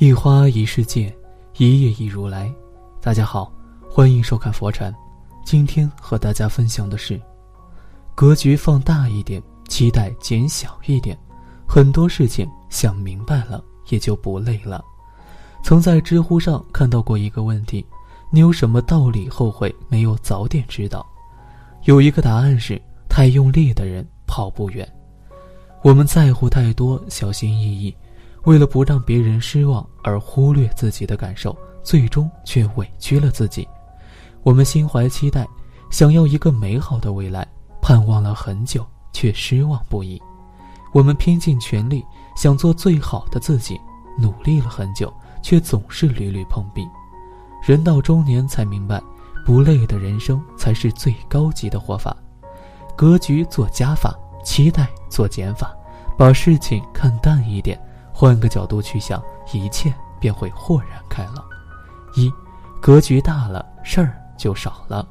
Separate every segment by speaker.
Speaker 1: 一花一世界，一叶一如来。大家好，欢迎收看佛禅。今天和大家分享的是：格局放大一点，期待减小一点。很多事情想明白了，也就不累了。曾在知乎上看到过一个问题：你有什么道理后悔没有早点知道？有一个答案是：太用力的人跑不远。我们在乎太多，小心翼翼。为了不让别人失望而忽略自己的感受，最终却委屈了自己。我们心怀期待，想要一个美好的未来，盼望了很久却失望不已。我们拼尽全力想做最好的自己，努力了很久，却总是屡屡碰壁。人到中年才明白，不累的人生才是最高级的活法。格局做加法，期待做减法，把事情看淡一点。换个角度去想，一切便会豁然开朗。一，格局大了，事儿就少了。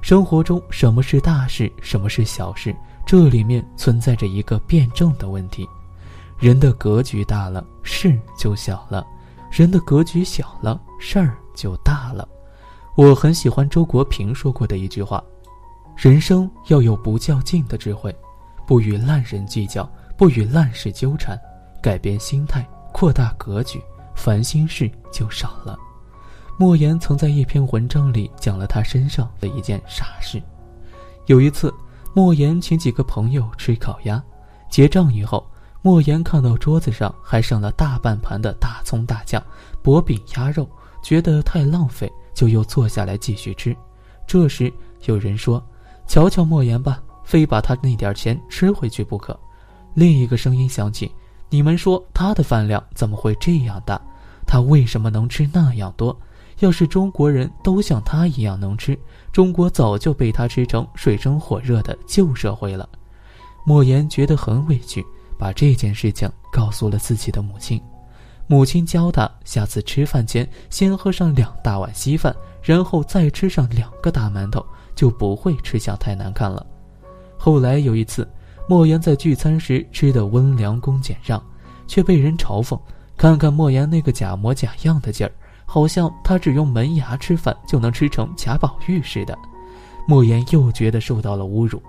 Speaker 1: 生活中，什么是大事，什么是小事？这里面存在着一个辩证的问题。人的格局大了，事就小了；人的格局小了，事儿就大了。我很喜欢周国平说过的一句话：人生要有不较劲的智慧，不与烂人计较，不与烂事纠缠。改变心态，扩大格局，烦心事就少了。莫言曾在一篇文章里讲了他身上的一件傻事。有一次，莫言请几个朋友吃烤鸭，结账以后，莫言看到桌子上还剩了大半盘的大葱大酱、薄饼鸭肉，觉得太浪费，就又坐下来继续吃。这时有人说：“瞧瞧莫言吧，非把他那点钱吃回去不可。”另一个声音响起。你们说他的饭量怎么会这样大？他为什么能吃那样多？要是中国人都像他一样能吃，中国早就被他吃成水深火热的旧社会了。莫言觉得很委屈，把这件事情告诉了自己的母亲。母亲教他下次吃饭前先喝上两大碗稀饭，然后再吃上两个大馒头，就不会吃相太难看了。后来有一次。莫言在聚餐时吃的温良恭俭让，却被人嘲讽。看看莫言那个假模假样的劲儿，好像他只用门牙吃饭就能吃成贾宝玉似的。莫言又觉得受到了侮辱。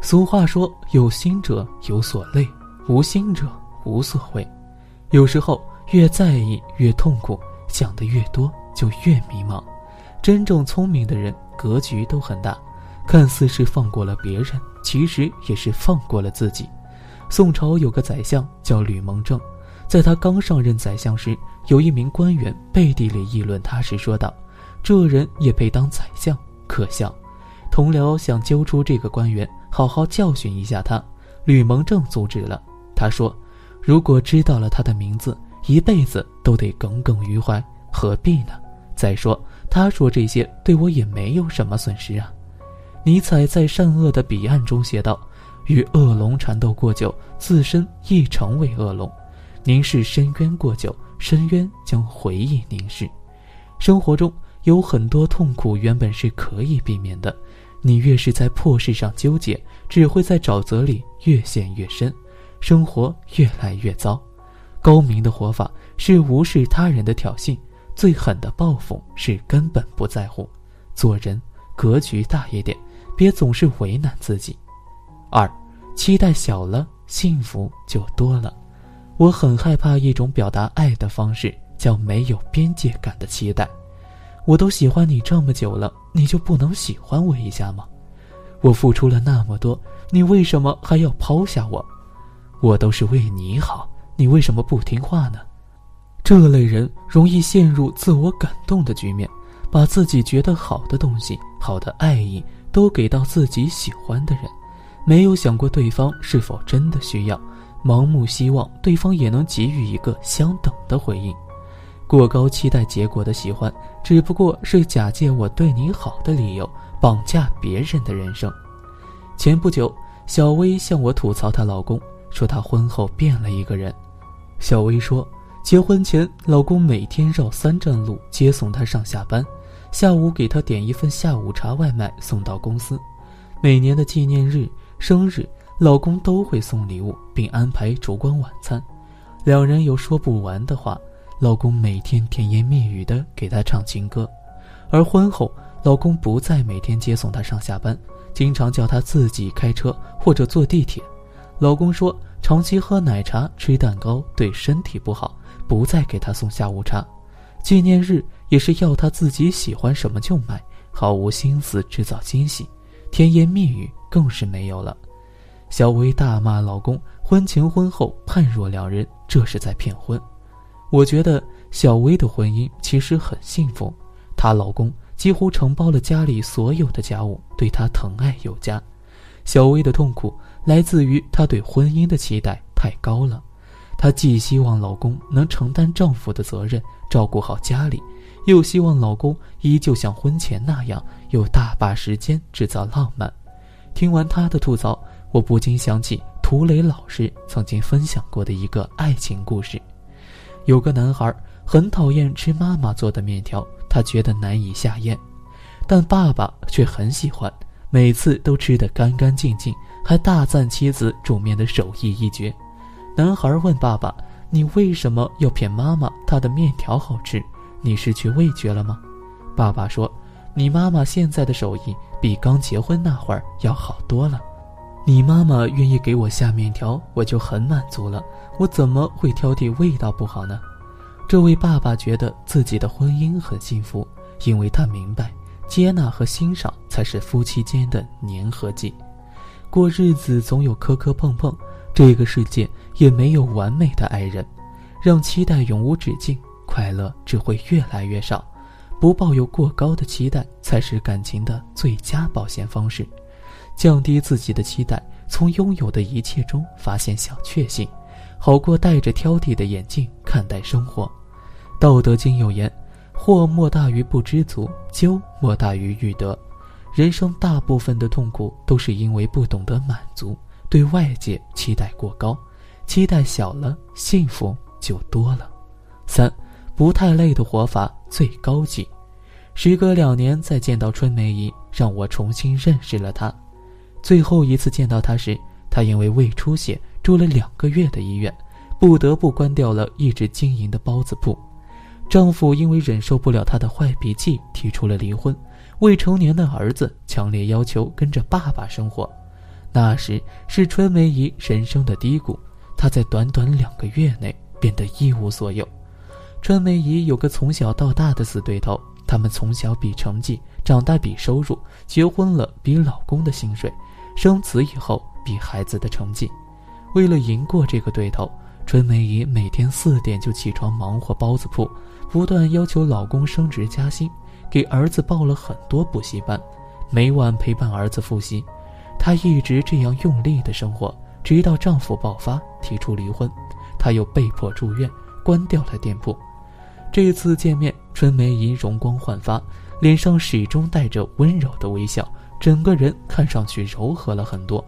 Speaker 1: 俗话说：“有心者有所累，无心者无所谓。”有时候越在意越痛苦，想的越多就越迷茫。真正聪明的人格局都很大。看似是放过了别人，其实也是放过了自己。宋朝有个宰相叫吕蒙正，在他刚上任宰相时，有一名官员背地里议论他时说道：“这人也配当宰相，可笑。”同僚想揪出这个官员，好好教训一下他。吕蒙正阻止了，他说：“如果知道了他的名字，一辈子都得耿耿于怀，何必呢？再说他说这些对我也没有什么损失啊。”尼采在《善恶的彼岸》中写道：“与恶龙缠斗过久，自身亦成为恶龙；凝视深渊过久，深渊将回忆凝视。”生活中有很多痛苦原本是可以避免的，你越是在破事上纠结，只会在沼泽里越陷越深，生活越来越糟。高明的活法是无视他人的挑衅，最狠的报复是根本不在乎。做人格局大一点。别总是为难自己。二，期待小了，幸福就多了。我很害怕一种表达爱的方式，叫没有边界感的期待。我都喜欢你这么久了，你就不能喜欢我一下吗？我付出了那么多，你为什么还要抛下我？我都是为你好，你为什么不听话呢？这类人容易陷入自我感动的局面，把自己觉得好的东西、好的爱意。都给到自己喜欢的人，没有想过对方是否真的需要，盲目希望对方也能给予一个相等的回应，过高期待结果的喜欢，只不过是假借我对你好的理由，绑架别人的人生。前不久，小薇向我吐槽她老公，说她婚后变了一个人。小薇说，结婚前老公每天绕三站路接送她上下班。下午给她点一份下午茶外卖送到公司，每年的纪念日、生日，老公都会送礼物，并安排烛光晚餐。两人有说不完的话。老公每天甜言蜜语的给她唱情歌，而婚后，老公不再每天接送她上下班，经常叫她自己开车或者坐地铁。老公说，长期喝奶茶、吃蛋糕对身体不好，不再给她送下午茶。纪念日也是要她自己喜欢什么就买，毫无心思制造惊喜，甜言蜜语更是没有了。小薇大骂老公婚前婚后判若两人，这是在骗婚。我觉得小薇的婚姻其实很幸福，她老公几乎承包了家里所有的家务，对她疼爱有加。小薇的痛苦来自于她对婚姻的期待太高了，她既希望老公能承担丈夫的责任，照顾好家里，又希望老公依旧像婚前那样有大把时间制造浪漫。听完他的吐槽，我不禁想起涂磊老师曾经分享过的一个爱情故事。有个男孩很讨厌吃妈妈做的面条，他觉得难以下咽，但爸爸却很喜欢，每次都吃得干干净净，还大赞妻子煮面的手艺一绝。男孩问爸爸：“你为什么要骗妈妈？她的面条好吃？你失去味觉了吗？”爸爸说：“你妈妈现在的手艺比刚结婚那会儿要好多了。你妈妈愿意给我下面条，我就很满足了。”我怎么会挑剔味道不好呢？这位爸爸觉得自己的婚姻很幸福，因为他明白，接纳和欣赏才是夫妻间的粘合剂。过日子总有磕磕碰碰，这个世界也没有完美的爱人。让期待永无止境，快乐只会越来越少。不抱有过高的期待，才是感情的最佳保鲜方式。降低自己的期待，从拥有的一切中发现小确幸。好过戴着挑剔的眼镜看待生活，《道德经》有言：“祸莫大于不知足，咎莫大于欲得。”人生大部分的痛苦都是因为不懂得满足，对外界期待过高，期待小了，幸福就多了。三，不太累的活法最高级。时隔两年再见到春梅姨，让我重新认识了她。最后一次见到她时，她因为胃出血。住了两个月的医院，不得不关掉了一直经营的包子铺。丈夫因为忍受不了她的坏脾气，提出了离婚。未成年的儿子强烈要求跟着爸爸生活。那时是春梅姨人生的低谷，她在短短两个月内变得一无所有。春梅姨有个从小到大的死对头，他们从小比成绩，长大比收入，结婚了比老公的薪水，生子以后比孩子的成绩。为了赢过这个对头，春梅姨每天四点就起床忙活包子铺，不断要求老公升职加薪，给儿子报了很多补习班，每晚陪伴儿子复习。她一直这样用力的生活，直到丈夫爆发提出离婚，她又被迫住院，关掉了店铺。这次见面，春梅姨容光焕发，脸上始终带着温柔的微笑，整个人看上去柔和了很多。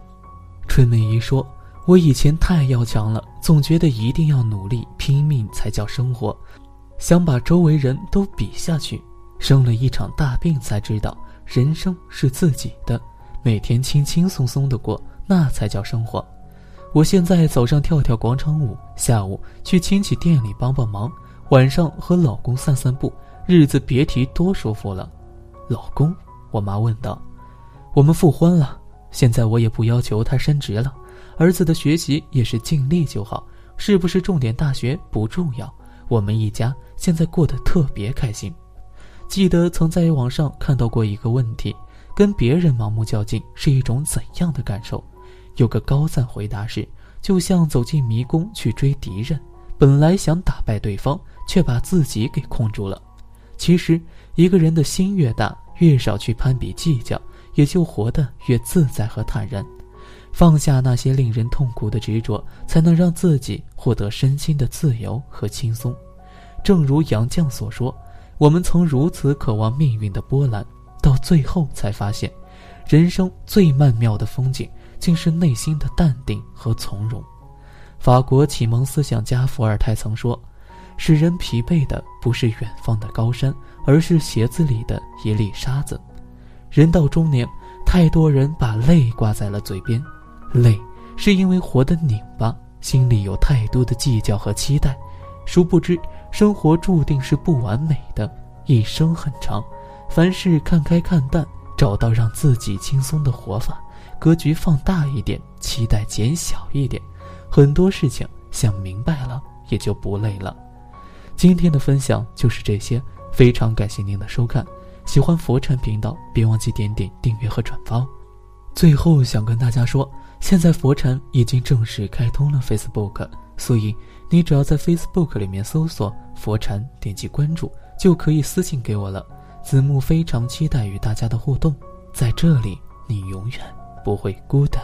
Speaker 1: 春梅姨说。我以前太要强了，总觉得一定要努力拼命才叫生活，想把周围人都比下去。生了一场大病才知道，人生是自己的，每天轻轻松松的过，那才叫生活。我现在早上跳跳广场舞，下午去亲戚店里帮帮忙，晚上和老公散散步，日子别提多舒服了。老公，我妈问道：“我们复婚了，现在我也不要求他升职了。”儿子的学习也是尽力就好，是不是重点大学不重要。我们一家现在过得特别开心。记得曾在网上看到过一个问题：跟别人盲目较劲是一种怎样的感受？有个高赞回答是：就像走进迷宫去追敌人，本来想打败对方，却把自己给控住了。其实，一个人的心越大，越少去攀比计较，也就活得越自在和坦然。放下那些令人痛苦的执着，才能让自己获得身心的自由和轻松。正如杨绛所说：“我们曾如此渴望命运的波澜，到最后才发现，人生最曼妙的风景，竟是内心的淡定和从容。”法国启蒙思想家伏尔泰曾说：“使人疲惫的不是远方的高山，而是鞋子里的一粒沙子。”人到中年，太多人把泪挂在了嘴边。累，是因为活得拧巴；心里有太多的计较和期待，殊不知生活注定是不完美的，一生很长，凡事看开看淡，找到让自己轻松的活法，格局放大一点，期待减小一点，很多事情想明白了也就不累了。今天的分享就是这些，非常感谢您的收看，喜欢佛禅频道，别忘记点点订阅和转发。最后想跟大家说。现在佛禅已经正式开通了 Facebook，所以你只要在 Facebook 里面搜索“佛禅”，点击关注，就可以私信给我了。子木非常期待与大家的互动，在这里你永远不会孤单。